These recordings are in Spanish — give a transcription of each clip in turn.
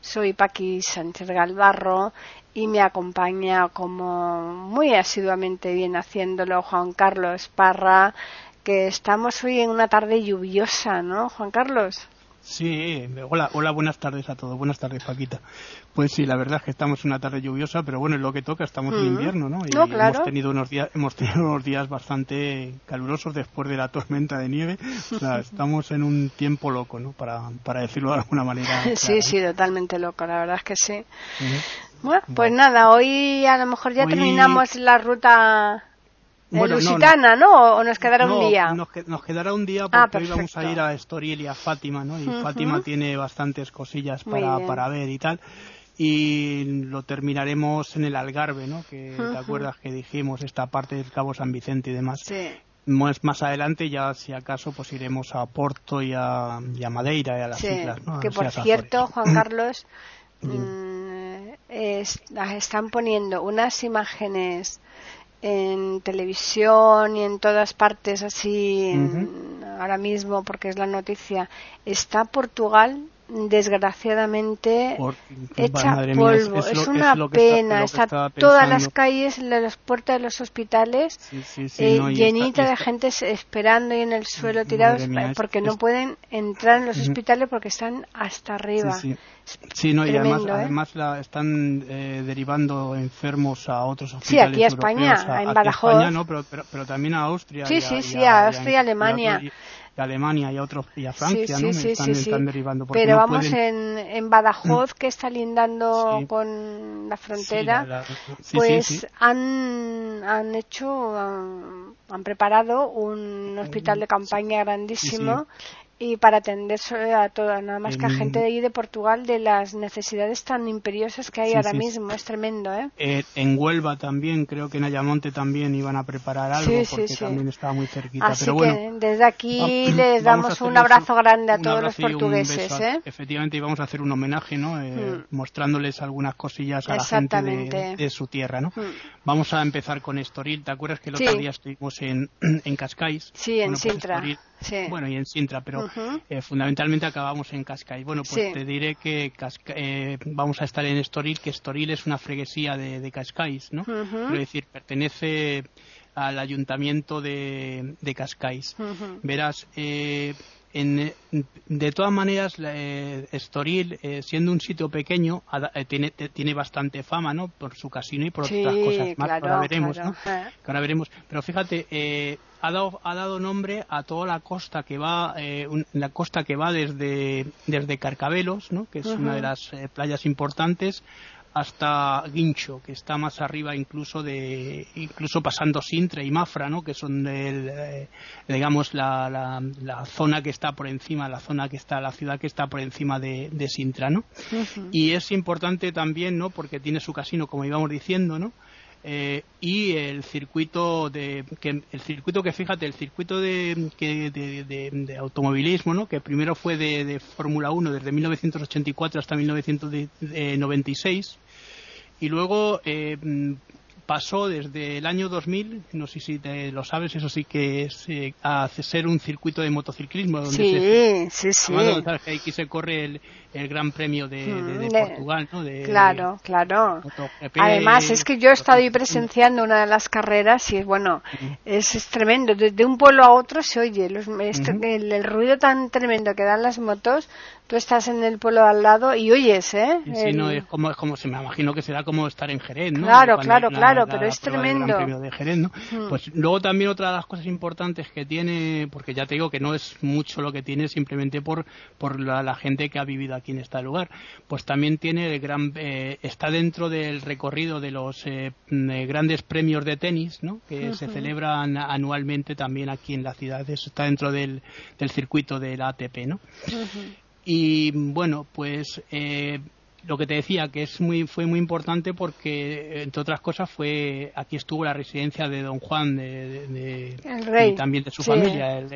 Soy Paqui Sánchez Galvarro y me acompaña como muy asiduamente viene haciéndolo Juan Carlos Parra, que estamos hoy en una tarde lluviosa, ¿no, Juan Carlos? Sí, hola, hola, buenas tardes a todos. Buenas tardes, Paquita. Pues sí, la verdad es que estamos en una tarde lluviosa, pero bueno, es lo que toca, estamos en invierno, ¿no? Y hemos tenido unos días, hemos tenido unos días bastante calurosos después de la tormenta de nieve. O sea, estamos en un tiempo loco, ¿no? Para, para decirlo de alguna manera. Sí, sí, totalmente loco, la verdad es que sí. Bueno, pues nada, hoy a lo mejor ya terminamos la ruta bueno, Lusitana, no, ¿O nos quedará un día? Nos, quedará un día ah, porque hoy vamos a ir a Estoril y a Fátima, ¿no? Y Fátima tiene bastantes cosillas para, para ver y tal. Y lo terminaremos en el Algarve, ¿no? Que te acuerdas que dijimos esta parte del Cabo San Vicente y demás. Sí. Más, más adelante ya si acaso pues iremos a Porto y a, Madeira y a las islas, ¿no? Que por cierto, Juan Carlos, mm, están poniendo unas imágenes en televisión y en todas partes así ahora mismo porque es la noticia está Portugal desgraciadamente hecha polvo. es, una pena. Está, todas las calles, las puertas de los hospitales eh, llenitas de gente esperando y en el suelo tirados porque no pueden entrar en los hospitales porque están hasta arriba. Sí, no, y además, ¿eh? además la están eh, derivando enfermos a otros hospitales. Sí, aquí a España, en Badajoz. España, no, pero, pero, también a Austria. Sí, sí, sí, a, Austria y Alemania a Alemania y a otros y a Francia, ¿no? están, derivando. Pero vamos en, en Badajoz, que está lindando con la frontera, pues han, han hecho, han, han, preparado un hospital de campaña grandísimo y para atender a toda, nada más que a gente de ahí de Portugal de las necesidades tan imperiosas que hay ahora mismo, es tremendo, ¿eh? ¿eh? En Huelva también, creo que en Ayamonte también iban a preparar algo porque también estaba muy cerquita. Así Pero que desde aquí les damos un abrazo grande a todos los portugueses, ¿eh? Efectivamente, y vamos a hacer un homenaje, ¿no? Eh, hmm. Mostrándoles algunas cosillas a la gente de, su tierra, ¿no? Hmm. Vamos a empezar con Estoril. ¿Te acuerdas que el otro día estuvimos en, en Cascais? Sí, en pues Bueno, y en Sintra, pero eh, fundamentalmente acabamos en Cascais. Bueno, pues te diré que eh, vamos a estar en Estoril, que Estoril es una freguesía de, de Cascais, ¿no? Es decir, pertenece al ayuntamiento de, de Cascais. Verás, eh, en, de todas maneras, eh, Estoril, eh, siendo un sitio pequeño, eh, tiene, tiene bastante fama, ¿no? Por su casino y por otras cosas más. ahora veremos, ¿no? ahora veremos. Pero fíjate, ha dado ha dado nombre a toda la costa que va la costa que va desde desde Carcabelos, ¿no? Que es una de las playas importantes hasta Guincho, que está más arriba incluso de incluso pasando Sintra y Mafra, ¿no? que son eh, digamos la, la, zona que está por encima, la zona que está, la ciudad que está por encima de, Sintra, ¿no? Y es importante también, ¿no? Porque tiene su casino, como íbamos diciendo, ¿no? Eh, y el circuito de que el circuito que fíjate el circuito de, de, de, automovilismo ¿no? que primero fue de, Fórmula 1 desde 1984 hasta 1996 y luego eh, pasó desde el año 2000, no sé si te lo sabes, eso sí que es eh, a ser un circuito de motociclismo. Donde sí, sí, sí. Aquí se corre el, el Gran Premio de, de, mm, Portugal, ¿no? claro, claro. Además, es que yo he estado ahí presenciando una de las carreras y, bueno, es, es tremendo. De, un pueblo a otro se oye los, el, ruido tan tremendo que dan las motos tú estás en el pueblo al lado y oyes, ¿eh? Sí, no, es como, es como, se me imagino que será como estar en Jerez, ¿no? Claro, claro, claro, pero es tremendo. De Jerez, ¿no? Mm. Pues luego también otra de las cosas importantes que tiene, porque ya te digo que no es mucho lo que tiene simplemente por, por la, gente que ha vivido aquí en este lugar, pues también tiene el gran, eh, está dentro del recorrido de los eh, grandes premios de tenis, ¿no? Que se celebran anualmente también aquí en la ciudad, eso está dentro del, del circuito del ATP, ¿no? Y bueno, pues eh, lo que te decía, que es muy, fue muy importante porque, entre otras cosas, fue aquí estuvo la residencia de Don Juan, de, el rey. y también de su familia, el,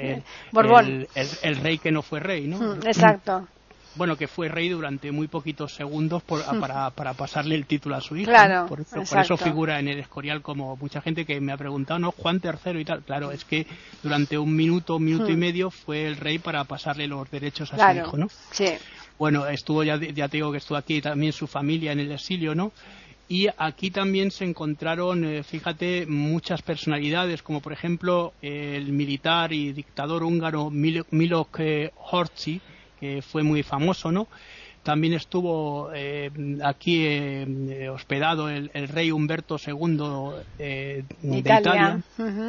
el, rey que no fue rey, ¿no? Mm, exacto. Bueno, que fue rey durante muy poquitos segundos mm. para, para, pasarle el título a su hijo. Claro, por, eso figura en el Escorial como mucha gente que me ha preguntado, ¿no? Juan III y tal. Claro, es que durante un minuto, un minuto y mm. medio fue el rey para pasarle los derechos a su hijo, ¿no? Sí. Bueno, estuvo, ya, ya te digo que estuvo aquí también su familia en el exilio, ¿no? Y aquí también se encontraron, eh, fíjate, muchas personalidades, como por ejemplo el militar y dictador húngaro Milo, Horthy, que fue muy famoso, ¿no? También estuvo eh, aquí eh, hospedado el, rey Humberto II de Italia,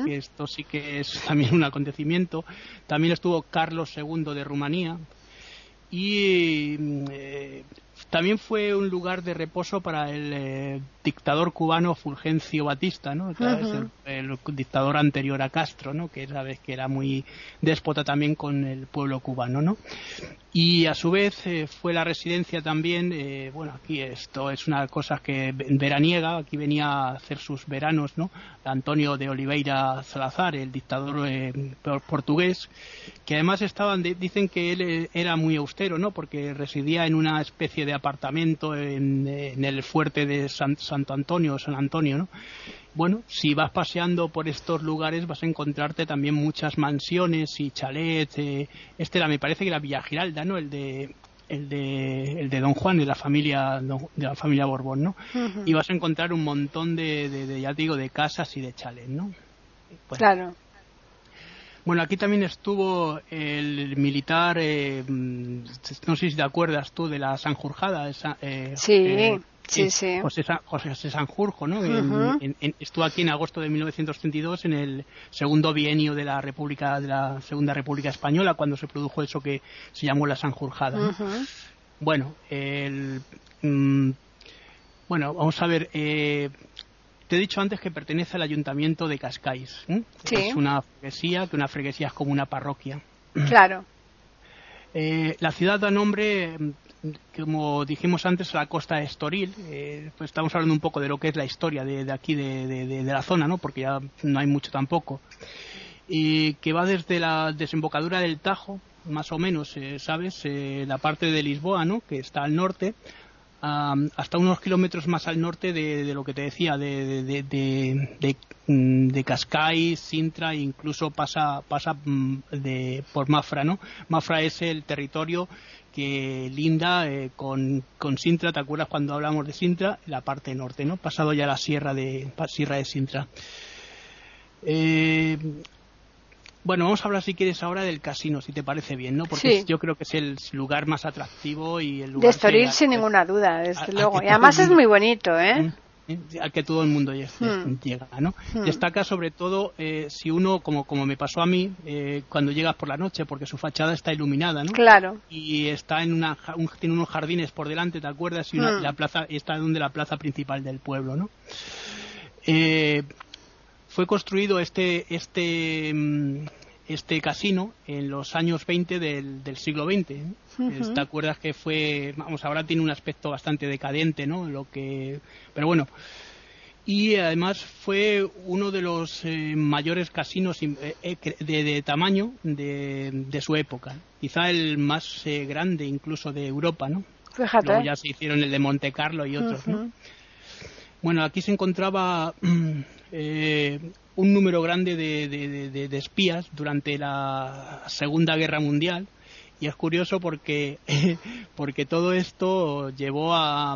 que esto sí que es también un acontecimiento. También estuvo Carlos II de Rumanía, y eh, también fue un lugar de reposo para el eh, dictador cubano Fulgencio Batista, ¿no? el, dictador anterior a Castro, ¿no? Que sabes que era muy déspota también con el pueblo cubano, ¿no? Y a su vez eh, fue la residencia también, eh, bueno, aquí esto es una cosa que veraniega, aquí venía a hacer sus veranos, ¿no? Antonio de Oliveira Salazar, el dictador portugués, que además estaban, dicen que él era muy austero, ¿no? Porque residía en una especie de apartamento en, el fuerte de San, Santo Antonio, San Antonio, ¿no? Bueno, si vas paseando por estos lugares vas a encontrarte también muchas mansiones y chalets. Eh, este era, me parece que era Villa Giralda, ¿no? El de el de, el de Don Juan de la familia de la familia Borbón, ¿no? Y vas a encontrar un montón de, de, ya te digo, de casas y de chalets, ¿no? claro. Bueno, aquí también estuvo el militar, eh, mm, no sé si te acuerdas tú de la Sanjurjada. Esa, eh, sí. Eh, Sí, sí. José, José Sanjurjo, ¿no? estuvo aquí en agosto de 1932 en el segundo bienio de la República de la Segunda República Española cuando se produjo eso que se llamó la Sanjurjada. Bueno, el, mm, bueno, vamos a ver. Eh, te he dicho antes que pertenece al ayuntamiento de Cascais. Es una freguesía, que una freguesía es como una parroquia. Claro. Eh, la ciudad da nombre como dijimos antes, la costa Estoril, eh, pues estamos hablando un poco de lo que es la historia de, aquí, de, la zona, ¿no? Porque ya no hay mucho tampoco. Y que va desde la desembocadura del Tajo, más o menos, eh, ¿sabes? Eh, la parte de Lisboa, ¿no? Que está al norte, hasta unos kilómetros más al norte de, lo que te decía, de, de, mm, de, Cascais, Sintra, e incluso pasa, pasa mm, de, por Mafra, ¿no? Mafra es el territorio que linda eh, con, con, Sintra, ¿te acuerdas cuando hablamos de Sintra? La parte norte, ¿no? Pasado ya la sierra de, sierra de Sintra. Eh, bueno, vamos a hablar si quieres ahora del casino, si te parece bien, ¿no? Porque yo creo que es el lugar más atractivo y el lugar... De Estoril, sin ninguna duda, desde luego. Y además es muy bonito, ¿eh? Mm al que todo el mundo hmm. llega, ¿no? Hmm. Destaca sobre todo eh, si uno, como, como me pasó a mí, eh, cuando llegas por la noche, porque su fachada está iluminada, ¿no? Claro. Y está en una, tiene unos jardines por delante, ¿te acuerdas? Y hmm. la plaza, está donde la plaza principal del pueblo, ¿no? Eh, fue construido este, este, mm, este casino en los años 20 del, del siglo XX. ¿eh? ¿Te acuerdas que fue, vamos, ahora tiene un aspecto bastante decadente, ¿no? Lo que, pero bueno. Y además fue uno de los eh, mayores casinos eh, de, tamaño de, de, su época. Quizá el más grande incluso de Europa, ¿no? Fíjate. Luego ya se hicieron el de Monte Carlo y otros, ¿no? Bueno, aquí se encontraba un número grande de, espías durante la Segunda Guerra Mundial y es curioso porque, porque todo esto llevó a,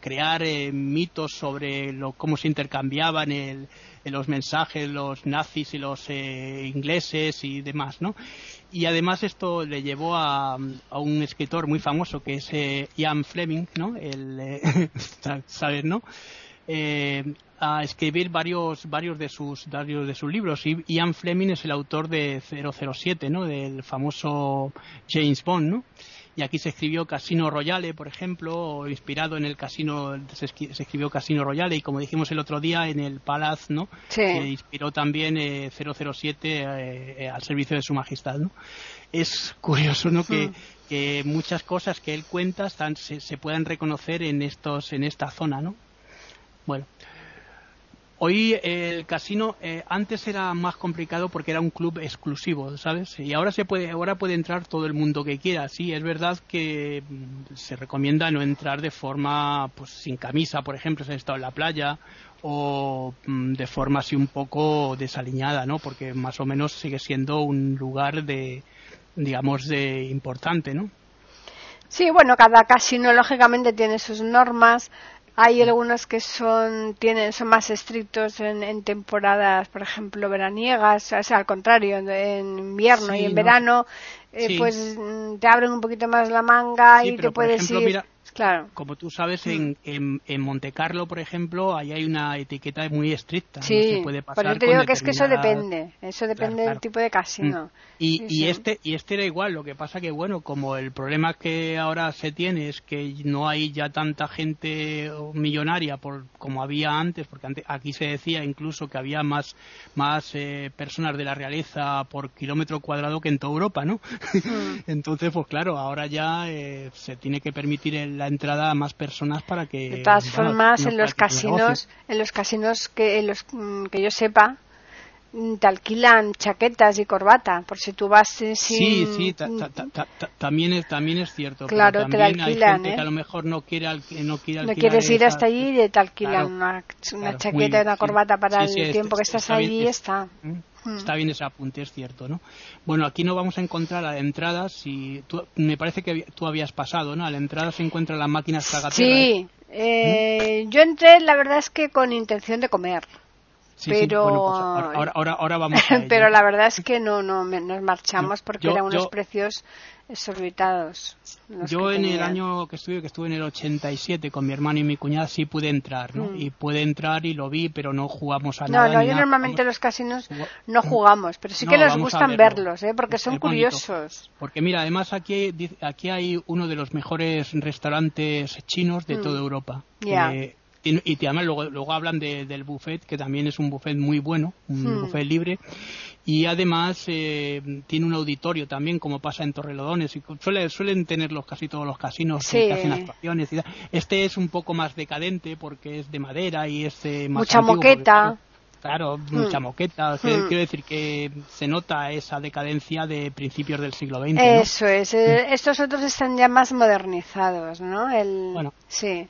crear eh, mitos sobre lo, cómo se intercambiaban el, los mensajes los nazis y los eh, ingleses y demás, ¿no? Y además esto le llevó a, a un escritor muy famoso que es eh, Ian Fleming, ¿no? El, ¿Sabes, no? Eh, a escribir varios varios de sus varios de sus libros. Y Ian Fleming es el autor de 007 no del famoso James Bond no y aquí se escribió Casino Royale por ejemplo o inspirado en el casino se, escribió Casino Royale. Y como dijimos el otro día en el Palace no se inspiró también 007 eh, eh, al servicio de su majestad no es curioso no que, que muchas cosas que él cuenta están, se, se puedan reconocer en estos en esta zona, ¿no? Bueno, Hoy el casino eh, antes era más complicado porque era un club exclusivo, ¿sabes? Y ahora se puede ahora puede entrar todo el mundo que quiera. Sí, es verdad que mm, se recomienda no entrar de forma pues sin camisa, por ejemplo, si has estado en la playa o mm, de forma así un poco desaliñada, ¿no? Porque más o menos sigue siendo un lugar de digamos de importante, ¿no? Sí, bueno, cada casino lógicamente tiene sus normas hay algunos que son tienen son más estrictos en, temporadas, por ejemplo, veraniegas, o sea, al contrario, en invierno y en verano, eh, pues mm, te abren un poquito más la manga y te puedes ir. Claro. Como tú sabes, en, mm. en, Monte Carlo, por ejemplo, ahí hay una etiqueta muy estricta. Sí, no se puede pasar pero te digo que es que eso depende. Eso depende del tipo de casino. Mm. Y, y este y este era igual. Lo que pasa que, bueno, como el problema que ahora se tiene es que no hay ya tanta gente millonaria por como había antes, porque antes, aquí se decía incluso que había más, más eh, personas de la realeza por kilómetro cuadrado que en toda Europa, ¿no? Mm. Entonces, pues claro, ahora ya eh, se tiene que permitir la entrada a más personas para que. De todas formas, en los casinos, en los casinos que, en los, mm, que yo sepa, mm, te alquilan chaquetas y corbata por si tú vas sin sí sí también es también es cierto claro te la alquilan hay gente que a ¿eh? lo mejor no quiere no quiere no quieres ir hasta allí y te alquilan una, chaqueta y una corbata para el tiempo que estás allí y está ¿Mm? Hmm. Está bien ese apunte, es cierto, ¿no? Bueno, aquí no vamos a encontrar a la entrada, si me parece que tú habías pasado, ¿no? A la entrada se encuentran las máquinas tragateras. Sí, eh, yo entré, la verdad es que con intención de comer. pero pues ahora, ahora, ahora, vamos pero la verdad es que no no nos marchamos porque eran unos precios exorbitados. Yo en el año que estuve, que estuve en el 87 con mi hermano y mi cuñada, sí pude entrar, ¿no? Mm. Y pude entrar y lo vi, pero no jugamos a nada. No, yo normalmente los casinos no jugamos, pero sí que nos gustan verlos, ¿eh? Porque son curiosos. Porque mira, además aquí, aquí hay uno de los mejores restaurantes chinos de mm. toda Europa. Eh, y, además luego, luego hablan del buffet, que también es un buffet muy bueno, un hmm. buffet libre. Y además eh, tiene un auditorio también, como pasa en Torrelodones. Y suele, suelen tenerlos casi todos los casinos que hacen actuaciones. este es un poco más decadente porque es de madera y es eh, más Mucha moqueta. Claro, hmm. mucha moqueta. Hmm. Quiero decir que se nota esa decadencia de principios del siglo XX. Eso es. Eh, estos otros están ya más modernizados, ¿no? El... Bueno. Sí.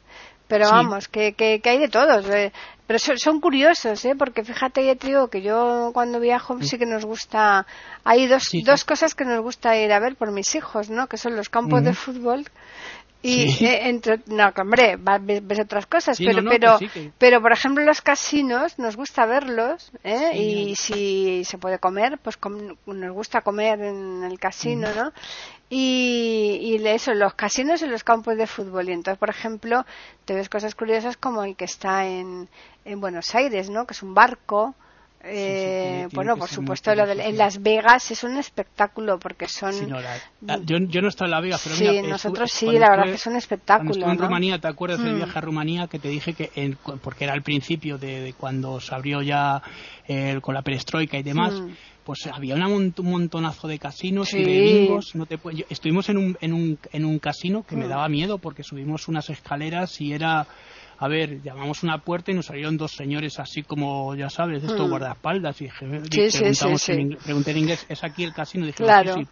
Pero vamos, que, que, hay de todos. Eh. Pero son, curiosos, ¿eh? Porque fíjate, ya te digo que yo cuando viajo sí que nos gusta... Hay dos, dos cosas que nos gusta ir a ver por mis hijos, ¿no? Que son los campos de fútbol y eh, entre, no, hombre, ves, otras cosas, pero, pero, pero por ejemplo los casinos nos gusta verlos, ¿eh? y si se puede comer, pues nos gusta comer en el casino, ¿no? Y, y eso, los casinos y los campos de fútbol. Y entonces, por ejemplo, te ves cosas curiosas como el que está en, en Buenos Aires, ¿no? Que es un barco eh, bueno, por supuesto, lo de, en Las Vegas es un espectáculo porque son. yo, yo, no estoy en Las Vegas, pero sí, nosotros sí, la verdad que es un espectáculo. en Rumanía, ¿te acuerdas del mm. viaje a Rumanía que te dije que, porque era al principio de, cuando se abrió ya con la perestroika y demás? Mm. Pues había un montonazo de casinos y de bingos. No te, estuvimos en un, en, un, en un casino que me mm. daba miedo porque subimos unas escaleras y era a ver, llamamos una puerta y nos salieron dos señores así como, ya sabes, esto hmm. guardaespaldas. Y dije, pregunté en inglés, ¿es aquí el casino? Y dije, claro. sí,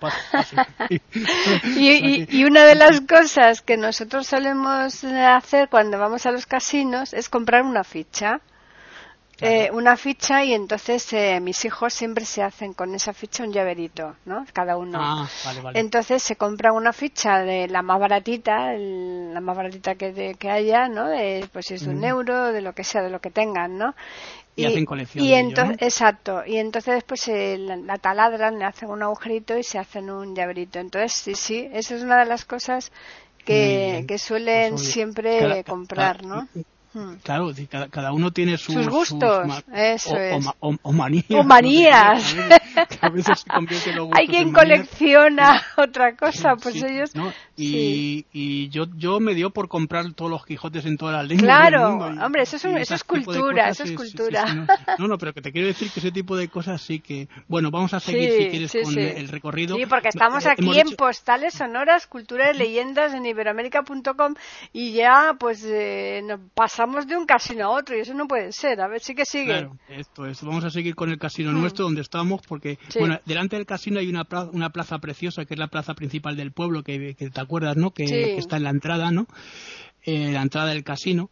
y, y, una de las cosas que nosotros solemos hacer cuando vamos a los casinos es comprar una ficha. Eh, una ficha y entonces eh, mis hijos siempre se hacen con esa ficha un llaverito, ¿no? Cada uno. Ah, entonces se compra una ficha de la más baratita, la más baratita que, que haya, ¿no? De, pues es de un euro, de lo que sea, de lo que tengan, ¿no? Y, hacen colección. Y entonces, Exacto. Y entonces después eh, la, taladran, le hacen un agujerito y se hacen un llaverito. Entonces, sí, sí, esa es una de las cosas que, que suelen pues, siempre comprar, ¿no? Claro, cada, uno tiene sus, gustos, eso o, es. O, manías. O manías. a veces, se convierte los Hay quien colecciona otra cosa, pues ellos... Y, y, yo, yo me dio por comprar todos los Quijotes en todas las lenguas Claro, hombre, eso es, eso es cultura, eso es cultura. no, no, pero que te quiero decir que ese tipo de cosas sí que... Bueno, vamos a seguir si quieres con el recorrido. Sí, porque estamos aquí en Postales Sonoras, Cultura y Leyendas en iberoamérica.com y ya pues eh, pasamos de un casino a otro y eso no puede ser. A ver, sí que sigue. Claro, esto es. Vamos a seguir con el casino hmm. nuestro donde estamos porque, bueno, delante del casino hay una plaza, una plaza preciosa que es la plaza principal del pueblo, que, te acuerdas, ¿no? Que, está en la entrada, ¿no? Eh, la entrada del casino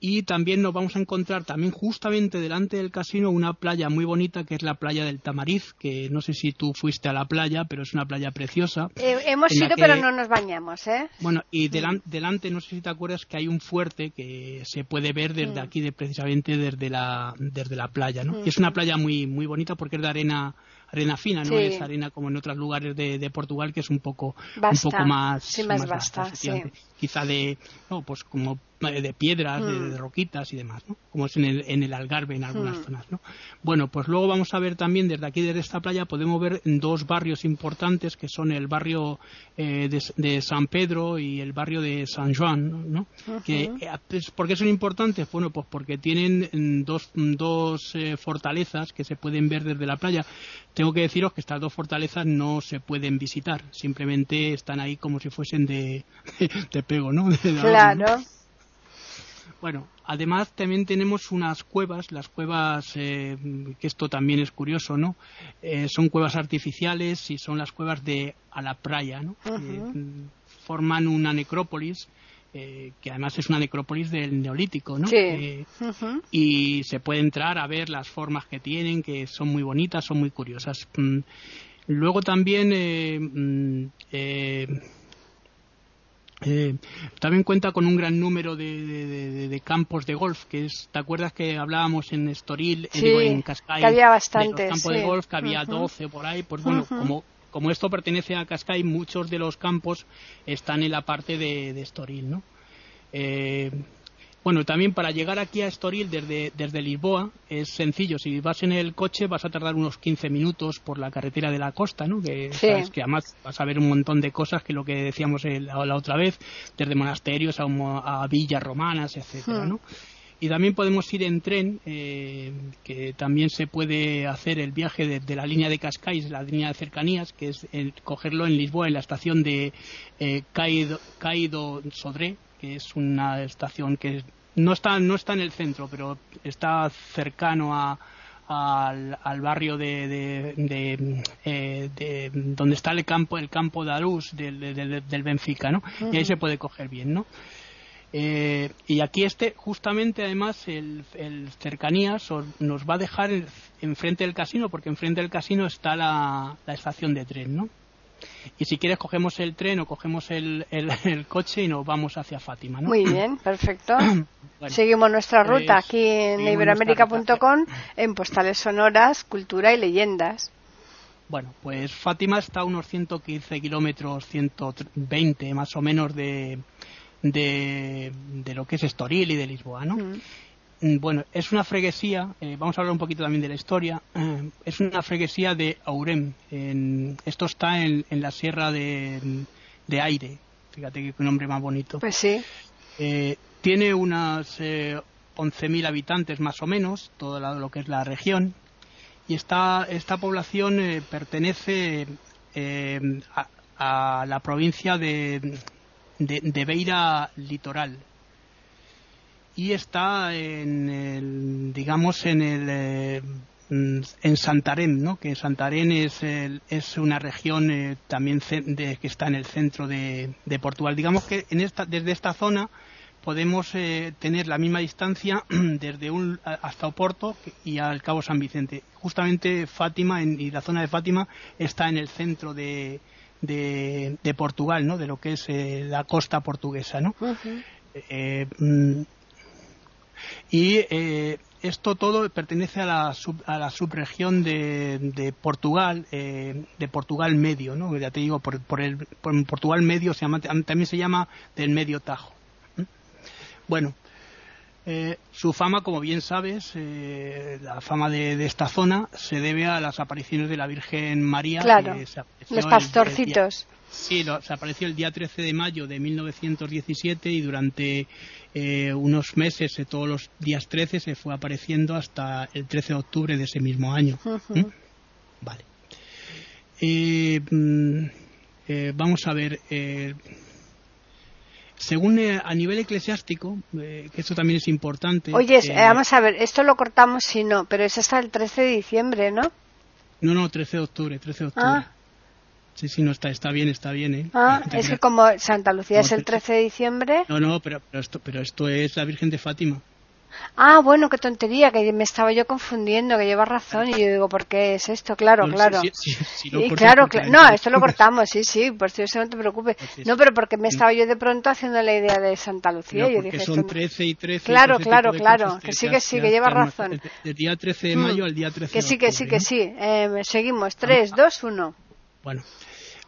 y también nos vamos a encontrar también justamente delante del casino una playa muy bonita que es la playa del Tamariz, que no sé si tú fuiste a la playa, pero es una playa preciosa. Eh, hemos ido, pero no nos bañamos, ¿eh? Bueno, y mm. delante, no sé si te acuerdas que hay un fuerte que se puede ver desde mm. aquí, de, precisamente desde la, desde la playa, ¿no? Y es una playa muy, muy bonita porque es de arena arena fina, no es arena como en otros lugares de, Portugal que es un poco un poco más, sí, más, basta, quizá de no, pues como de piedras, de, hmm. roquitas y demás, ¿no? como es en el, en el Algarve en algunas hmm. zonas. ¿no? Bueno, pues luego vamos a ver también desde aquí, desde esta playa, podemos ver dos barrios importantes que son el barrio eh, de, San Pedro y el barrio de San Juan. ¿no? que, eh, pues, ¿Por qué son importantes? Bueno, pues porque tienen mm, dos, dos eh, fortalezas que se pueden ver desde la playa. Tengo que deciros que estas dos fortalezas no se pueden visitar, simplemente están ahí como si fuesen de, de pego, ¿no? claro. Bueno, además también tenemos unas cuevas, las cuevas, eh, que esto también es curioso, ¿no? Eh, son cuevas artificiales y son las cuevas de a la playa, ¿no? forman una necrópolis eh, que además es una necrópolis del neolítico, ¿no? Sí. Y se puede entrar a ver las formas que tienen, que son muy bonitas, son muy curiosas. Mm, luego también mm, eh, también cuenta con un gran número de, campos de golf, que es, ¿te acuerdas que hablábamos en Estoril, eh, en Cascais? Que había bastantes. campos de golf, que había 12 por ahí, pues bueno, como, como esto pertenece a Cascais, muchos de los campos están en la parte de, Estoril, ¿no? Eh, bueno, también para llegar aquí a Estoril desde, desde Lisboa es sencillo. Si vas en el coche vas a tardar unos 15 minutos por la carretera de la costa, ¿no? Que, sabes que además vas a ver un montón de cosas que lo que decíamos la, otra vez, desde monasterios a, a villas romanas, etcétera, hmm. ¿no? Y también podemos ir en tren, eh, que también se puede hacer el viaje desde la línea de Cascais, la línea de cercanías, que es cogerlo en Lisboa, en la estación de eh, Caido Sodré, que es una estación que no está, no está en el centro, pero está cercano a, al, barrio de, de, eh, donde está el campo el campo de Arús del, del, Benfica, ¿no? Y ahí se puede coger bien, ¿no? Eh, y aquí este, justamente además, el, el cercanías nos va a dejar enfrente del casino, porque enfrente del casino está la, la estación de tren, ¿no? Y si quieres cogemos el tren o cogemos el, el, coche y nos vamos hacia Fátima. ¿no? Muy bien, perfecto. Seguimos nuestra pues, ruta aquí en iberoamérica.com en postales sonoras, cultura y leyendas. Bueno, pues Fátima está a unos 115 kilómetros, 120 más o menos de, de, de, lo que es Estoril y de Lisboa, ¿no? Mm. Mm, bueno, es una freguesía, eh, vamos a hablar un poquito también de la historia, eh, es una freguesía de Aurem. esto está en, la sierra de, Aire, fíjate qué nombre más bonito. Pues sí. Eh, tiene unas 11.000 habitantes más o menos, todo lo que es la región, y esta, esta población pertenece a, a, la provincia de, de Beira Litoral, y está en el, digamos, en el, eh, en Santarém, ¿no? Que Santarém es, es una región eh, también que está en el centro de, Portugal. Digamos que en esta, desde esta zona podemos eh, tener la misma distancia desde un, hasta Oporto y al Cabo San Vicente. Justamente Fátima y la zona de Fátima está en el centro de, de, Portugal, ¿no? De lo que es la costa portuguesa, ¿no? Y eh, esto todo pertenece a la, a la subregión de, Portugal, eh, de Portugal Medio, ¿no? Ya te digo, por, por el por Portugal Medio se llama, también se llama del Medio Tajo. Bueno, Eh, su fama, como bien sabes, eh, la fama de, esta zona se debe a las apariciones de la Virgen María. Claro, los pastorcitos. sí, se apareció el día 13 de mayo de 1917 y durante eh, unos meses, todos los días 13, se fue apareciendo hasta el 13 de octubre de ese mismo año. ¿Mm? Vale. Mm, vamos a ver según eh, a nivel eclesiástico, eh, que esto también es importante. Oye, eh, vamos a ver, esto lo cortamos si no, pero es hasta el 13 de diciembre, ¿no? No, no, 13 de octubre, 13 de octubre. Ah. Sí, sí, no está, está bien, está bien, ¿eh? Ah, es que como Santa Lucía es el 13 de diciembre. No, no, pero, pero, esto, pero esto es la Virgen de Fátima. Ah, bueno, qué tontería, que me estaba yo confundiendo, que lleva razón y yo digo, ¿por qué es esto? Claro, claro. y claro, no, esto lo cortamos, sí, sí, por eso no te preocupes. No, pero porque me estaba yo de pronto haciendo la idea de Santa Lucía. yo dije, son 13 y 13. Claro, claro, claro, que sí, que sí, que lleva razón. Del día 13 de mayo al día 13 Que sí, que sí, que sí. Eh, seguimos, 3, 2, 1. Bueno,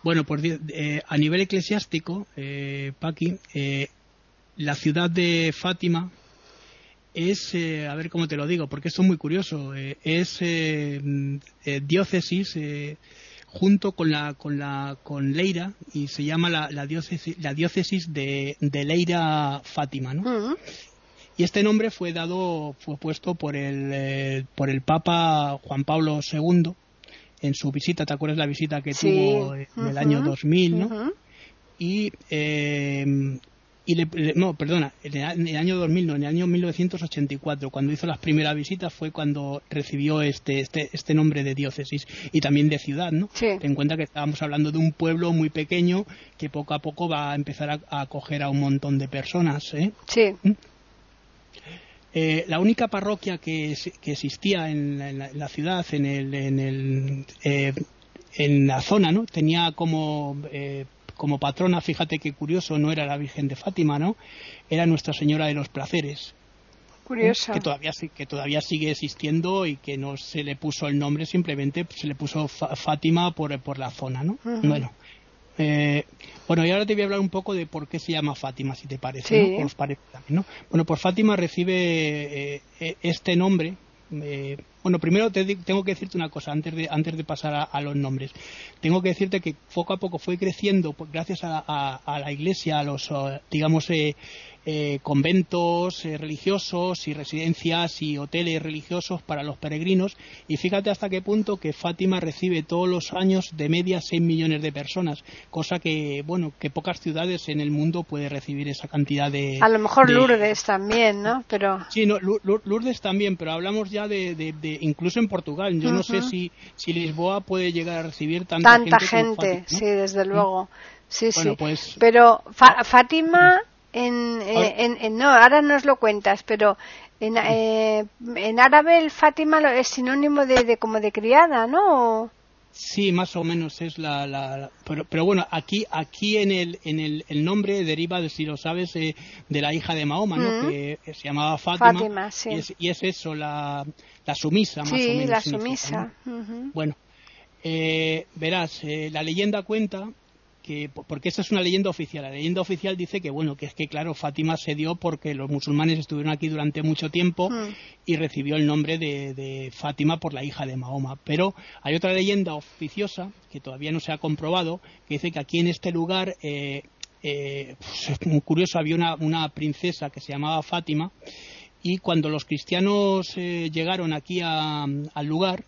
bueno, pues eh, a nivel eclesiástico, eh, Paqui, eh, la ciudad de Fátima es, eh, a ver cómo te lo digo, porque esto es muy curioso, eh, es eh, diócesis junto con la con la con Leira y se llama la, la diócesis la diócesis de, de Leira Fátima, ¿no? Y este nombre fue dado fue puesto por el por el Papa Juan Pablo II en su visita, ¿te acuerdas la visita que tuvo en el año 2000, ¿no? Y y le, no, perdona, en el año 2000, no, en el año 1984, cuando hizo las primeras visitas fue cuando recibió este, este, este nombre de diócesis y también de ciudad, ¿no? Ten en cuenta que estábamos hablando de un pueblo muy pequeño que poco a poco va a empezar a, acoger a un montón de personas, ¿eh? Sí. ¿Mm? Eh, la única parroquia que, que existía en la, ciudad, en el, en el eh, en la zona, ¿no? Tenía como eh, como patrona, fíjate qué curioso, no era la Virgen de Fátima, ¿no? Era Nuestra Señora de los Placeres. Curioso. Que todavía, que todavía sigue existiendo y que no se le puso el nombre, simplemente se le puso Fátima por, por la zona, ¿no? Bueno. Eh, bueno, y ahora te voy a hablar un poco de por qué se llama Fátima, si te parece, ¿no? parece ¿no? Bueno, pues Fátima recibe eh, eh, este nombre eh, bueno, primero tengo que decirte una cosa antes de, antes de pasar a, los nombres. Tengo que decirte que poco a poco fue creciendo, pues, gracias a, a, la Iglesia, a los, digamos, eh, conventos eh, religiosos y residencias y hoteles religiosos para los peregrinos y fíjate hasta qué punto que Fátima recibe todos los años de media 6 millones de personas, cosa que bueno que pocas ciudades en el mundo puede recibir esa cantidad de a lo mejor Lourdes también, ¿no? Pero sí, no, Lourdes también, pero hablamos ya de, incluso en Portugal. Yo no sé si si Lisboa puede llegar a recibir tanta, tanta gente, sí, desde luego. Sí, sí. Pues pero Fátima eh, en, en, no, ahora nos lo cuentas, pero en, eh, en árabe el Fátima es sinónimo de, de, como de criada, ¿no? Sí, más o menos es la, la, pero, pero, bueno, aquí aquí en el en el, el nombre deriva, si lo sabes, eh, de la hija de Mahoma, ¿no? Que se llamaba Fátima. Fátima sí. y, es, y, es, eso, la, la sumisa, más o menos. Sí, la sumisa. Bueno, eh, verás, eh, la leyenda cuenta que porque esa es una leyenda oficial. La leyenda oficial dice que bueno, que es que claro, Fátima se dio porque los musulmanes estuvieron aquí durante mucho tiempo hmm. y recibió el nombre de, Fátima por la hija de Mahoma. Pero hay otra leyenda oficiosa que todavía no se ha comprobado que dice que aquí en este lugar eh, eh, pues es muy curioso, había una, una, princesa que se llamaba Fátima y cuando los cristianos eh, llegaron aquí al lugar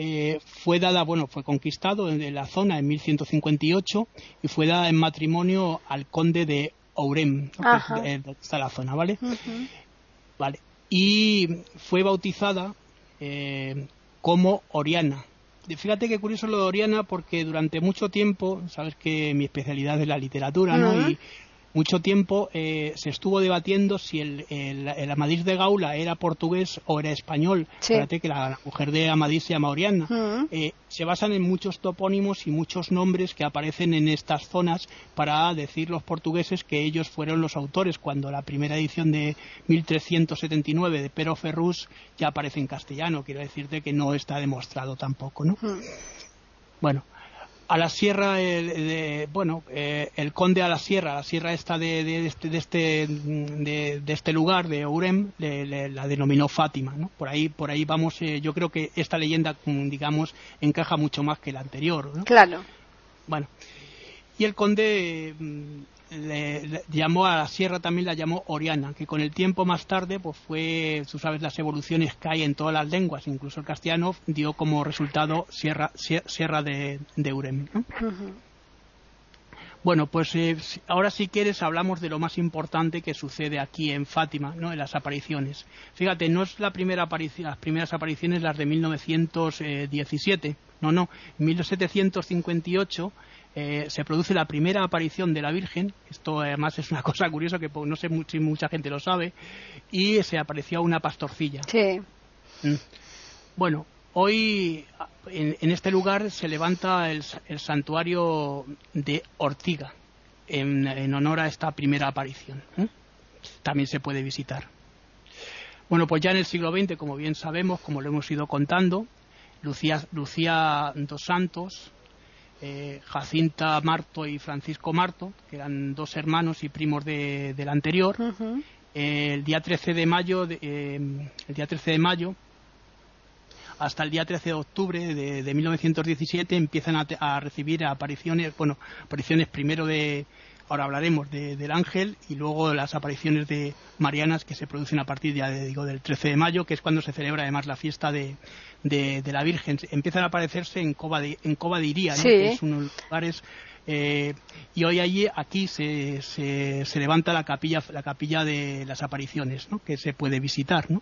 eh, fue dada, bueno, fue conquistado en, la zona en 1158 y fue dada en matrimonio al conde de Ourem, que está la zona, ¿vale? Vale. Y fue bautizada eh, como Oriana. Fíjate qué curioso lo de Oriana porque durante mucho tiempo, sabes que mi especialidad es la literatura, ¿no? Y mucho tiempo eh, se estuvo debatiendo si el, el, Amadís de Gaula era portugués o era español. Fíjate que la, mujer de Amadís se llama Oriana. Eh, se basan en muchos topónimos y muchos nombres que aparecen en estas zonas para decir los portugueses que ellos fueron los autores, cuando la primera edición de 1379 de Pero Ferrus ya aparece en castellano. Quiero decirte que no está demostrado tampoco, ¿no? Bueno, a la sierra, de, bueno, eh, el conde a la sierra, la sierra esta de, de, este, de este, de, este lugar, de Urem, la denominó Fátima, ¿no? Por ahí, por ahí vamos, eh, yo creo que esta leyenda, mm, digamos, encaja mucho más que la anterior, ¿no? Claro. Bueno, y el conde le, llamó a la sierra también la llamó Oriana, que con el tiempo más tarde, pues fue, tú sabes, las evoluciones que hay en todas las lenguas, incluso el castellano dio como resultado Sierra, sierra de, de Urem. Bueno, pues eh, ahora si quieres hablamos de lo más importante que sucede aquí en Fátima, ¿no? En las apariciones. Fíjate, no es la primera aparición, las primeras apariciones las de 1917, no, no, en 1758 eh, se produce la primera aparición de la Virgen, esto además es una cosa curiosa que no sé si mucha gente lo sabe, y se apareció una pastorcilla. Sí. Mm. Bueno, hoy en, este lugar se levanta el, santuario de Ortiga, en, honor a esta primera aparición. ¿eh? También se puede visitar. Bueno, pues ya en el siglo XX, como bien sabemos, como lo hemos ido contando, Lucía, Lucía dos Santos, eh, Jacinta Marto y Francisco Marto, que eran dos hermanos y primos de, del anterior. Eh, el día 13 de mayo, eh, el día 13 de mayo, hasta el día 13 de octubre de, de 1917 empiezan a, a, recibir apariciones, bueno, apariciones primero de, ahora hablaremos del ángel y luego las apariciones de Marianas que se producen a partir de, digo, del 13 de mayo, que es cuando se celebra además la fiesta de, de, la Virgen. Empiezan a aparecerse en Cova de, en Cova de Iría, que es uno de los lugares eh, y hoy allí aquí se, se, levanta la capilla la capilla de las apariciones ¿no? que se puede visitar ¿no?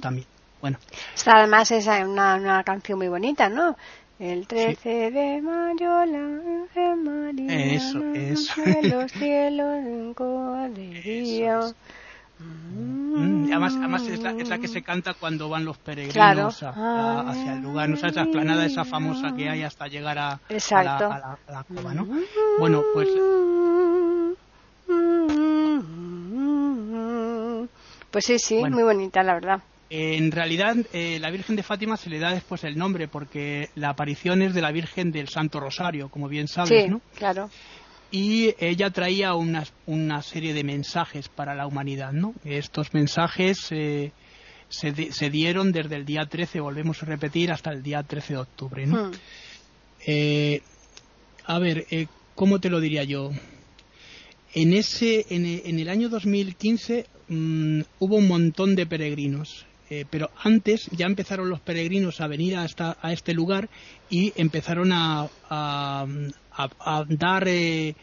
también bueno además es una, una canción muy bonita no el 13 de mayo la Virgen María eso, eso. los cielos en cuadrilla. Mm, además, además es, la, es, la, que se canta cuando van los peregrinos hacia el lugar, ¿no? esa esplanada esa famosa que hay hasta llegar a, a, la, a, la, cova, ¿no? Bueno, pues... Pues sí, sí, muy bonita, la verdad. En realidad, eh, la Virgen de Fátima se le da después el nombre porque la aparición es de la Virgen del Santo Rosario, como bien sabes, sí, ¿no? claro. Y ella traía una, una, serie de mensajes para la humanidad, ¿no? Estos mensajes eh, se, se, dieron desde el día 13, volvemos a repetir, hasta el día 13 de octubre, ¿no? Hmm. Eh, a ver, ¿cómo te lo diría yo? En, ese, en, el año 2015 mmm, hubo un montón de peregrinos eh, pero antes ya empezaron los peregrinos a venir hasta a este lugar y empezaron a, a, a, dar eh,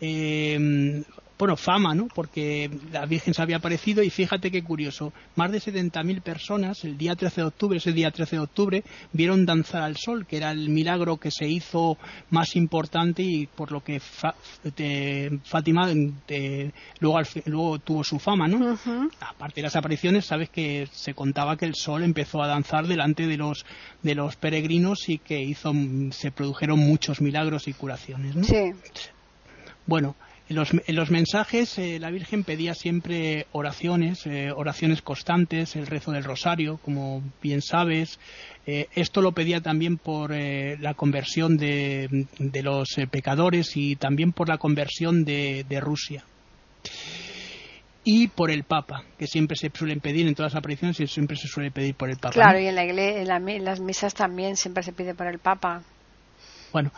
eh, bueno, fama, ¿no? Porque la Virgen se había aparecido y fíjate qué curioso, más de 70.000 personas el día 13 de octubre, ese día 13 de octubre, vieron danzar al sol, que era el milagro que se hizo más importante y por lo que Fátima luego, luego tuvo su fama, ¿no? Aparte de las apariciones, sabes que se contaba que el sol empezó a danzar delante de los de los peregrinos y que hizo se produjeron muchos milagros y curaciones, ¿no? Sí. Bueno, en los, mensajes eh, la Virgen pedía siempre oraciones, eh, oraciones constantes, el rezo del rosario, como bien sabes. Eh, esto lo pedía también por la conversión de, los pecadores y también por la conversión de, Rusia. Y por el Papa, que siempre se suelen pedir en todas las apariciones y siempre se suele pedir por el Papa. Claro, y en, la iglesia, en las misas también siempre se pide por el Papa. Bueno,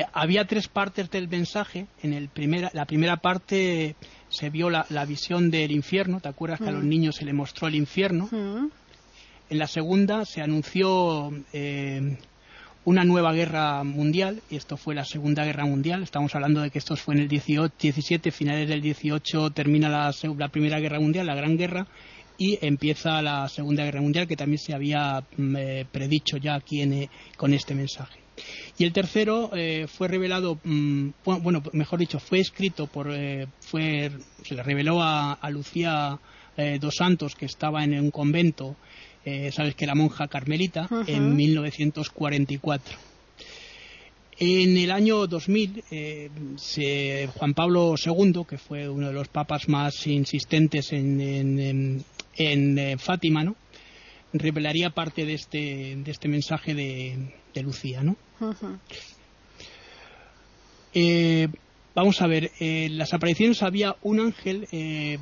eh, había tres partes del mensaje. En el primera, la primera parte se vio la, visión del infierno. ¿Te acuerdas que a los mm. niños se les mostró el infierno? Mm. En la segunda se anunció eh, una nueva guerra mundial, y esto fue la Segunda Guerra Mundial. Estamos hablando de que esto fue en el 18, 17, finales del 18, termina la, la Primera Guerra Mundial, la Gran Guerra, y empieza la Segunda Guerra Mundial, que también se había mm, eh, predicho ya aquí con este mensaje. Y el tercero eh, fue revelado, mm, bueno, mejor dicho, fue escrito por, eh, fue, se le reveló a, Lucía eh, dos Santos, que estaba en un convento, sabes que era monja carmelita, en 1944. En el año 2000, Juan Pablo II, que fue uno de los papas más insistentes en, en, Fátima, ¿no? revelaría parte de este, de este mensaje de, de Lucía, ¿no? Eh, vamos a ver, en las apariciones había un ángel eh,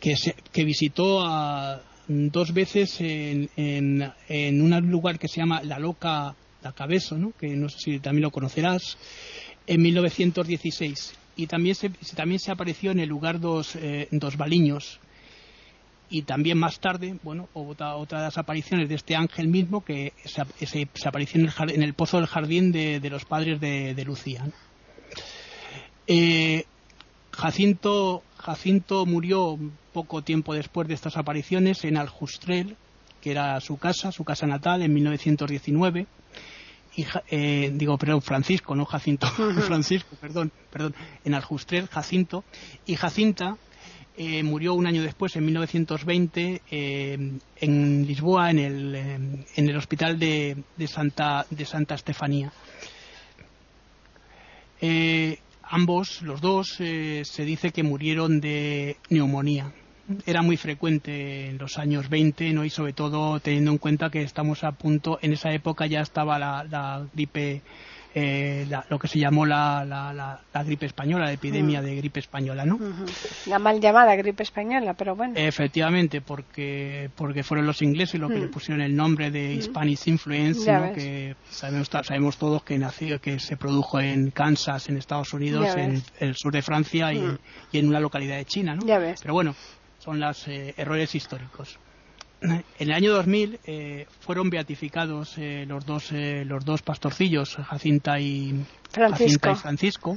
que, que visitó a, dos veces en, en, un lugar que se llama La Loca La Cabezo, ¿no? que no sé si también lo conocerás, en 1916. Y también se, también se apareció en el lugar Dos, eh, dos Baliños. Y también más tarde, bueno, otra, otra de las apariciones de este ángel mismo que se, se, apareció en el, pozo del jardín de, los padres de, Lucía. Eh, Jacinto, Jacinto murió poco tiempo después de estas apariciones en Aljustrel, que era su casa, su casa natal, en 1919. Y, eh, digo, perdón, Francisco, no Jacinto, Francisco, perdón, perdón, en Aljustrel, Jacinto. Y Jacinta eh, murió un año después, en 1920, eh, en Lisboa, en el, en el hospital de, de, Santa, de Santa Estefanía. ambos, los dos, se dice que murieron de neumonía era muy frecuente en los años 20, ¿no? y sobre todo teniendo en cuenta que estamos a punto, en esa época ya estaba la, gripe, eh, lo que se llamó la, la, gripe española, la epidemia mm. de gripe española, ¿no? La mal llamada gripe española, pero bueno. Efectivamente, porque, porque fueron los ingleses los que le mm. pusieron el nombre de mm. Spanish Influence, que sabemos, sabemos todos que nació, que se produjo en Kansas, en Estados Unidos, en el sur de Francia y, y, en una localidad de China, ¿no? Pero bueno, son los eh, errores históricos. En el año 2000 eh, fueron beatificados eh, los dos los dos pastorcillos Jacinta y Francisco, Francisco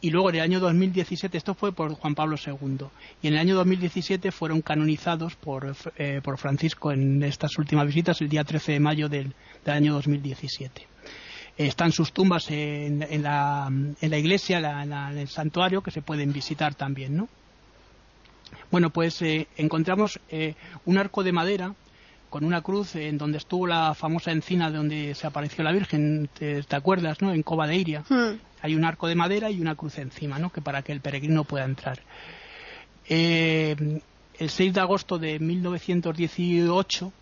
y luego en el año 2017 esto fue por Juan Pablo II y en el año 2017 fueron canonizados por por Francisco en estas últimas visitas el día 13 de mayo del, año 2017 están sus tumbas en, en, la, en la iglesia, en el santuario, que se pueden visitar también, ¿no? Bueno, pues eh, encontramos eh, un arco de madera con una cruz en donde estuvo la famosa encina de donde se apareció la Virgen, ¿te, acuerdas, no? En Cova de Iria. Hmm. Hay un arco de madera y una cruz encima, ¿no? Que para que el peregrino pueda entrar. Eh, el 6 de agosto de 1918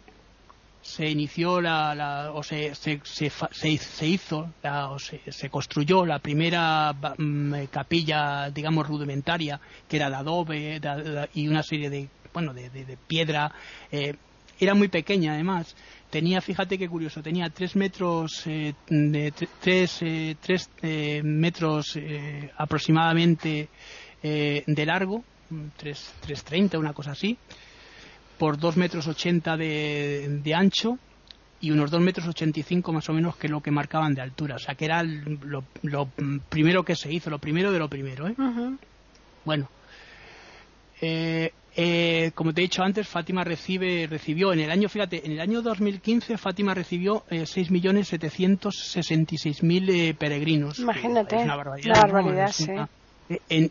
se inició la, o se, se, se, hizo o se, construyó la primera mm, capilla digamos rudimentaria que era de adobe y una serie de bueno de, piedra eh, era muy pequeña además. Tenía fíjate qué curioso tenía tres metros eh, de tres, eh, tres metros aproximadamente de largo tres, tres treinta una cosa así por 2 metros 80 de, de ancho y unos 2 metros 85 más o menos que lo que marcaban de altura. O sea, que era lo, primero que se hizo, lo primero de lo primero. ¿eh? Bueno, eh, eh, como te he dicho antes, Fátima recibe, recibió en el año, fíjate, en el año 2015 Fátima recibió eh, 6.766.000 peregrinos. Imagínate, una barbaridad, sí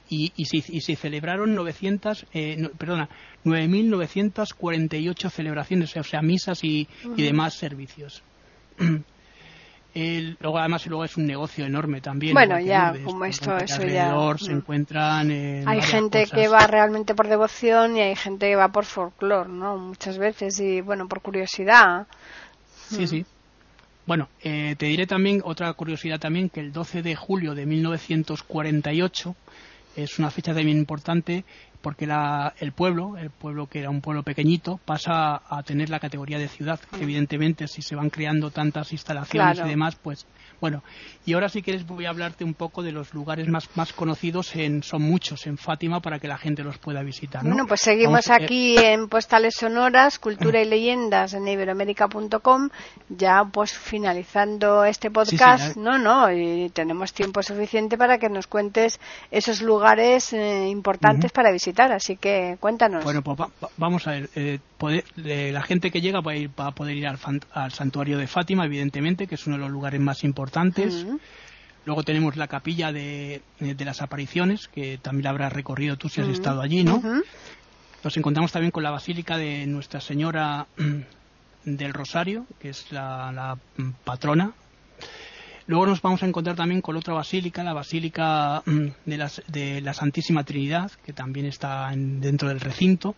y, se, celebraron 900, eh, perdona, 9.948 celebraciones, o sea, misas y, demás servicios. luego además luego es un negocio enorme también. Bueno, ya, como esto, eso ya. Se mm. encuentran. hay gente que va realmente por devoción y hay gente que va por folclore, ¿no? Muchas veces y bueno, por curiosidad. Sí, mm. sí. Bueno, eh, te diré también otra curiosidad también que el 12 de julio de 1948 es una fecha también importante porque el pueblo, el pueblo que era un pueblo pequeñito, pasa a tener la categoría de ciudad. Mm. Evidentemente, si se van creando tantas instalaciones y demás, pues bueno, y ahora si quieres voy a hablarte un poco de los lugares más, más conocidos, en, son muchos en Fátima para que la gente los pueda visitar. Bueno, pues seguimos aquí en Postales Sonoras, Cultura y Leyendas en iberoamérica.com, ya pues finalizando este podcast, no, no, y tenemos tiempo suficiente para que nos cuentes esos lugares eh, importantes para visitar, así que cuéntanos. Bueno, pues vamos a ver, eh, la gente que llega va a, ir, va a poder ir al, al santuario de Fátima, evidentemente, que es uno de los lugares más importantes. Luego tenemos la capilla de, de, las apariciones, que también la habrás recorrido tú si has estado allí, ¿no? Nos encontramos también con la basílica de Nuestra Señora del Rosario, que es la, patrona. Luego nos vamos a encontrar también con otra basílica, la basílica de, las, de la Santísima Trinidad, que también está dentro del recinto.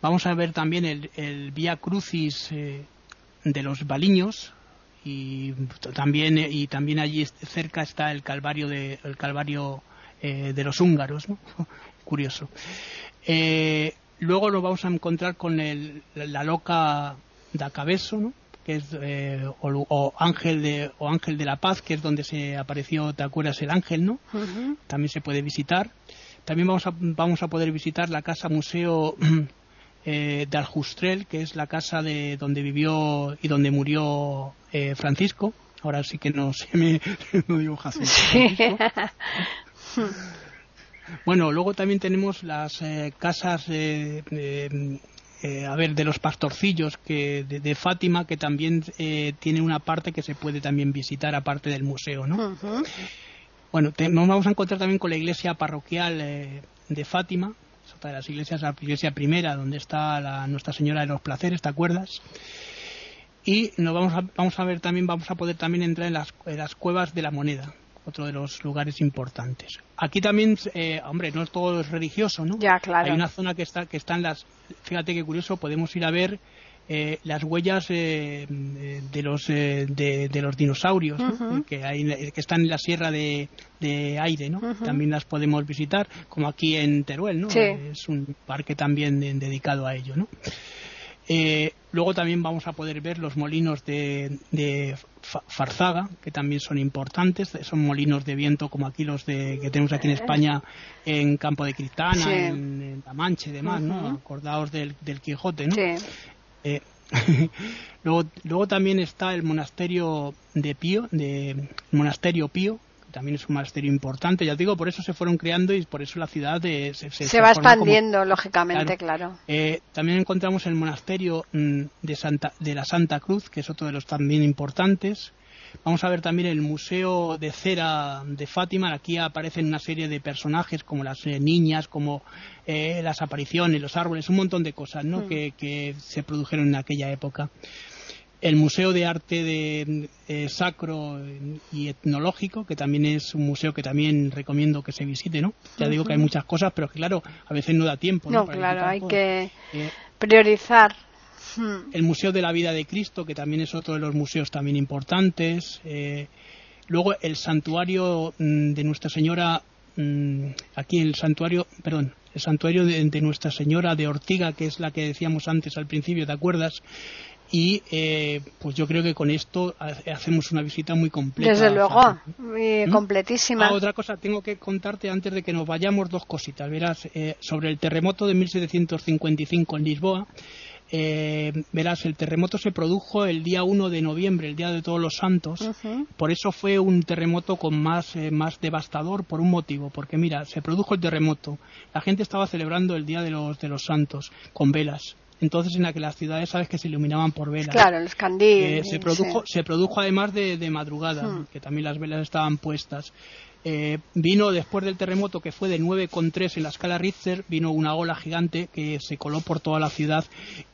Vamos a ver también el, el Vía Crucis eh, de los Baliños, y también y también allí cerca está el calvario de el calvario eh, de los húngaros ¿no? curioso. Eh, luego nos vamos a encontrar con el, la loca da Cabeso ¿no? que es eh, o, ángel de o ángel de la paz que es donde se apareció te acuerdas el ángel no también se puede visitar. También vamos a vamos a poder visitar la casa museo eh, de Aljustrel, que es la casa de donde vivió y donde murió eh, Francisco. Ahora sí que no se me no digo Bueno, luego también tenemos las eh, casas eh, a ver de los pastorcillos que de, Fátima que también tiene una parte que se puede también visitar aparte del museo, ¿no? Bueno, nos vamos a encontrar también con la iglesia parroquial de Fátima, de las iglesias, la iglesia primera, donde está la Nuestra Señora de los Placeres, ¿te acuerdas? Y nos vamos a, vamos a ver también, vamos a poder también entrar en las, las cuevas de la moneda, otro de los lugares importantes. Aquí también, eh, hombre, no es todo religioso, ¿no? Ya, claro. Hay una zona que está, que está en las, fíjate qué curioso, podemos ir a ver eh, las huellas eh, de los de, los dinosaurios que hay que están en la sierra de, aire no también las podemos visitar como aquí en Teruel no es un parque también dedicado a ello no eh, luego también vamos a poder ver los molinos de, de, Farzaga, que también son importantes. Son molinos de viento como aquí los de, que tenemos aquí en España en Campo de Cristana, en, La Mancha y demás, ¿no? Acordaos del, del Quijote, ¿no? Eh, luego, luego también está el monasterio de Pío, de monasterio Pío, que también es un monasterio importante. Ya digo, por eso se fueron creando y por eso la ciudad se, se, va expandiendo, lógicamente, claro. Eh, también encontramos el monasterio mm, de, Santa, de la Santa Cruz, que es otro de los también importantes. Vamos a ver también el Museo de Cera de Fátima. Aquí aparecen una serie de personajes como las eh, niñas, como eh, las apariciones, los árboles, un montón de cosas ¿no? Hmm. que, se produjeron en aquella época. El Museo de Arte de, eh, Sacro y Etnológico, que también es un museo que también recomiendo que se visite, ¿no? Ya digo que hay muchas cosas, pero que claro, a veces no da tiempo. No, claro, hay que priorizar. Hmm. El Museo de la Vida de Cristo, que también es otro de los museos también importantes. Eh, luego el santuario mm, de Nuestra Señora, mm, aquí el santuario, perdón, el santuario de, Nuestra Señora de Ortiga, que es la que decíamos antes al principio, ¿te acuerdas? y eh, pues yo creo que con esto hacemos una visita muy completa. Desde luego, muy ¿Mm? completísima. Ah, otra cosa, tengo que contarte antes de que nos vayamos dos cositas. Verás, eh, sobre el terremoto de 1755 en Lisboa, eh, verás, el terremoto se produjo el día 1 de noviembre, el día de todos los santos. Por eso fue un terremoto con más, eh, más devastador por un motivo. Porque mira, se produjo el terremoto. La gente estaba celebrando el día de los, de los santos con velas. Entonces en aquellas ciudades sabes que se iluminaban por velas. Claro, los candiles. Eh, se, produjo, se produjo además de, de madrugada, que también las velas estaban puestas. Eh, vino después del terremoto que fue de 9,3 en la escala Richter, vino una ola gigante que se coló por toda la ciudad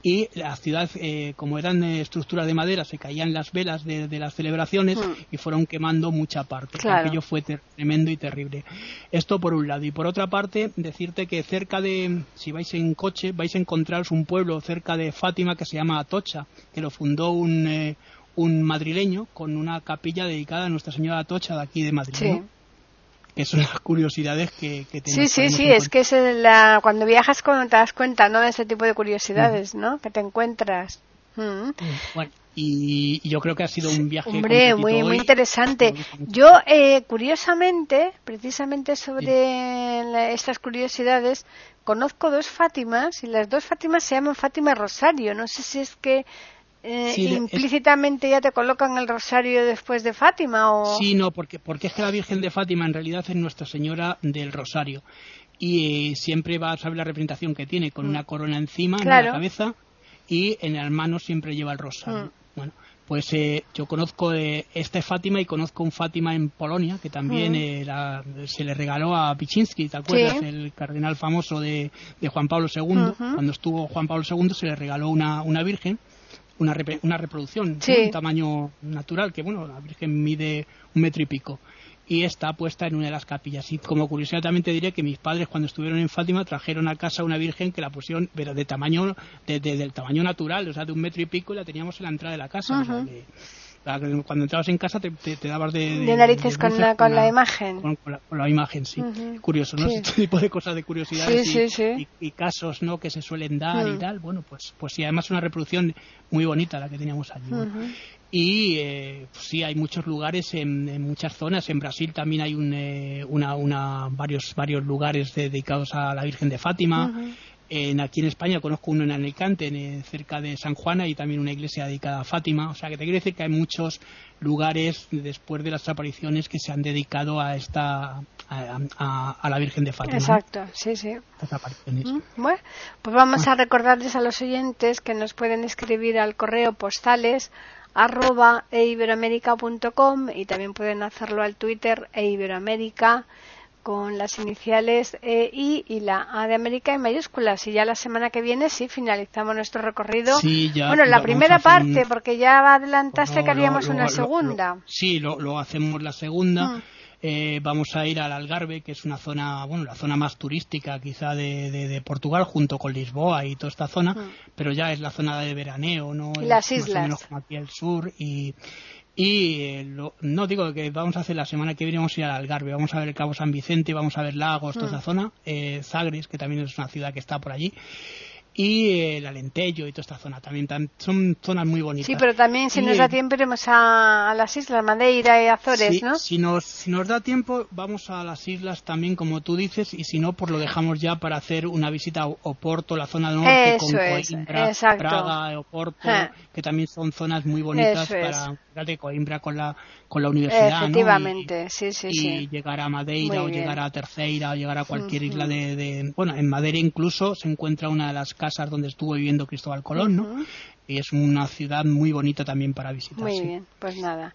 y la ciudad, eh, como eran eh, estructuras de madera, se caían las velas de, las celebraciones hmm. y fueron quemando mucha parte. Aquello fue tremendo y terrible. Esto por un lado. Y por otra parte, decirte que cerca de, si vais en coche, vais a encontraros un pueblo cerca de Fátima que se llama Atocha, que lo fundó un un madrileño con una capilla dedicada a Nuestra Señora Atocha de aquí de Madrid que son las curiosidades que, que Sí, sí, sí, es que es la, cuando viajas cuando te das cuenta, ¿no? De ese tipo de curiosidades, ¿no? Que te encuentras. Mm. Bueno, y, yo creo que ha sido un viaje Hombre, muy, muy interesante. Yo, eh, curiosamente, precisamente sobre estas curiosidades, conozco dos Fátimas y las dos Fátimas se llaman Fátima Rosario. No sé si es que eh, implícitamente ya te colocan el rosario después de Fátima o sí no porque porque es que la Virgen de Fátima en realidad es Nuestra Señora del Rosario y eh, siempre va a saber la representación que tiene con mm. una corona encima en la cabeza y en las manos siempre lleva el rosario mm. bueno pues eh, yo conozco este Fátima y conozco un Fátima en Polonia que también mm. se le regaló a Pichinsky, ¿te acuerdas? El cardenal famoso de, Juan Pablo II. Cuando estuvo Juan Pablo II se le regaló una, una virgen una, una reproducción de un tamaño natural, que bueno, la Virgen mide un metro y pico. Y está puesta en una de las capillas. Y como curiosidad también te diré que mis padres cuando estuvieron en Fátima trajeron a casa una Virgen que la pusieron, pero de tamaño, de, del tamaño natural, o sea, de un metro y pico, y la teníamos en la entrada de la casa. Cuando entrabas en casa te, te, dabas de, de, narices con, la, con, la, imagen. Con, la, imagen, sí. Curioso, ¿no? Este tipo de cosas de curiosidades y, casos ¿no? que se suelen dar y mm. tal. Bueno, pues, pues sí, además una reproducción muy bonita la que teníamos allí. Y eh, pues sí, hay muchos lugares en, muchas zonas. En Brasil también hay un, eh, una, una, varios, varios lugares dedicados a la Virgen de Fátima. En, aquí en España conozco uno en Alicante, en, cerca de San Juana, y también una iglesia dedicada a Fátima. O sea, que te quiero decir que hay muchos lugares después de las apariciones que se han dedicado a esta a, la Virgen de Fátima. Exacto, sí, sí. Mm, bueno, pues vamos a recordarles a los oyentes que nos pueden escribir al correo postales arroba eiberoamerica.com y también pueden hacerlo al Twitter eiberoamerica con las iniciales E, I y la A de América en mayúsculas. Y ya la semana que viene sí finalizamos nuestro recorrido. bueno, la primera parte, porque ya adelantaste que haríamos una segunda. sí, lo, hacemos la segunda. Mm. Eh, vamos a ir al Algarve, que es una zona, bueno, la zona más turística quizá de, Portugal, junto con Lisboa y toda esta zona, mm. pero ya es la zona de veraneo, ¿no? Y las islas. como aquí al sur y, y eh, no digo que vamos a hacer la semana que viene, vamos a ir al Algarve, vamos a ver el Cabo San Vicente, vamos a ver Lagos, toda esa mm. zona, eh, Zagres, que también es una ciudad que está por allí y el Alentejo y toda esta zona también son zonas muy bonitas. Sí, pero también si nos da tiempo iremos a, las islas Madeira y Azores, ¿no? Si nos, si nos da tiempo vamos a las islas también como tú dices y si no pues lo dejamos ya para hacer una visita a Oporto, la zona norte con Coimbra, Praga, Oporto, que también son zonas muy bonitas para de Coimbra con la con la universidad, Efectivamente, sí, sí, y llegar a Madeira o llegar a Terceira o llegar a cualquier isla de, de, bueno, en Madeira incluso se encuentra una de las casas donde estuvo viviendo Cristóbal Colón, ¿no? Y es una ciudad muy bonita también para visitar. Muy bien, pues nada.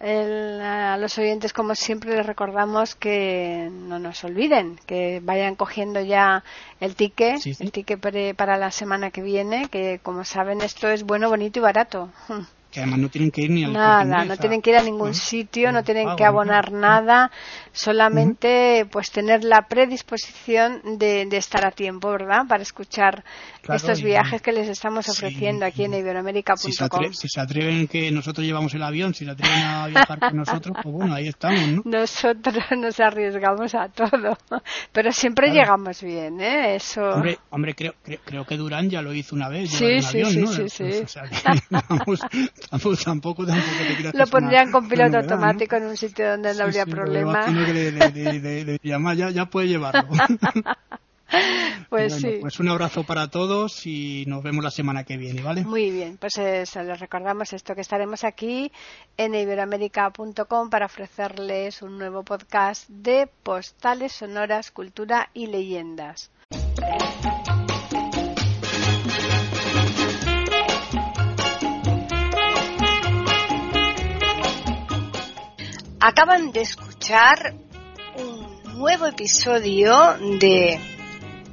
a los oyentes, como siempre, les recordamos que no nos olviden, que vayan cogiendo ya el ticket, el ticket para la semana que viene, que como saben esto es bueno, bonito y barato que además no tienen que ir ni al nada no tienen que ir a ningún sitio no tienen que abonar nada solamente pues tener la predisposición de, estar a tiempo verdad para escuchar estos viajes que les estamos ofreciendo aquí en iberoamérica.com si, se atreven que nosotros llevamos el avión si se atreven a viajar con nosotros pues bueno ahí estamos ¿no? nosotros nos arriesgamos a todo pero siempre llegamos bien ¿eh? eso hombre, hombre creo, creo, que Durán ya lo hizo una vez sí sí, avión, sí, sí, pues, sí, sí. tampoco, tampoco, te Lo pondrían con piloto automático en un sitio donde no habría problema. ya, ya puede llevarlo. pues sí. Pues un abrazo para todos y nos vemos la semana que viene, ¿vale? Muy bien, pues les recordamos esto, que estaremos aquí en iberoamérica.com para ofrecerles un nuevo podcast de postales sonoras, cultura y leyendas. Acaban de escuchar un nuevo episodio de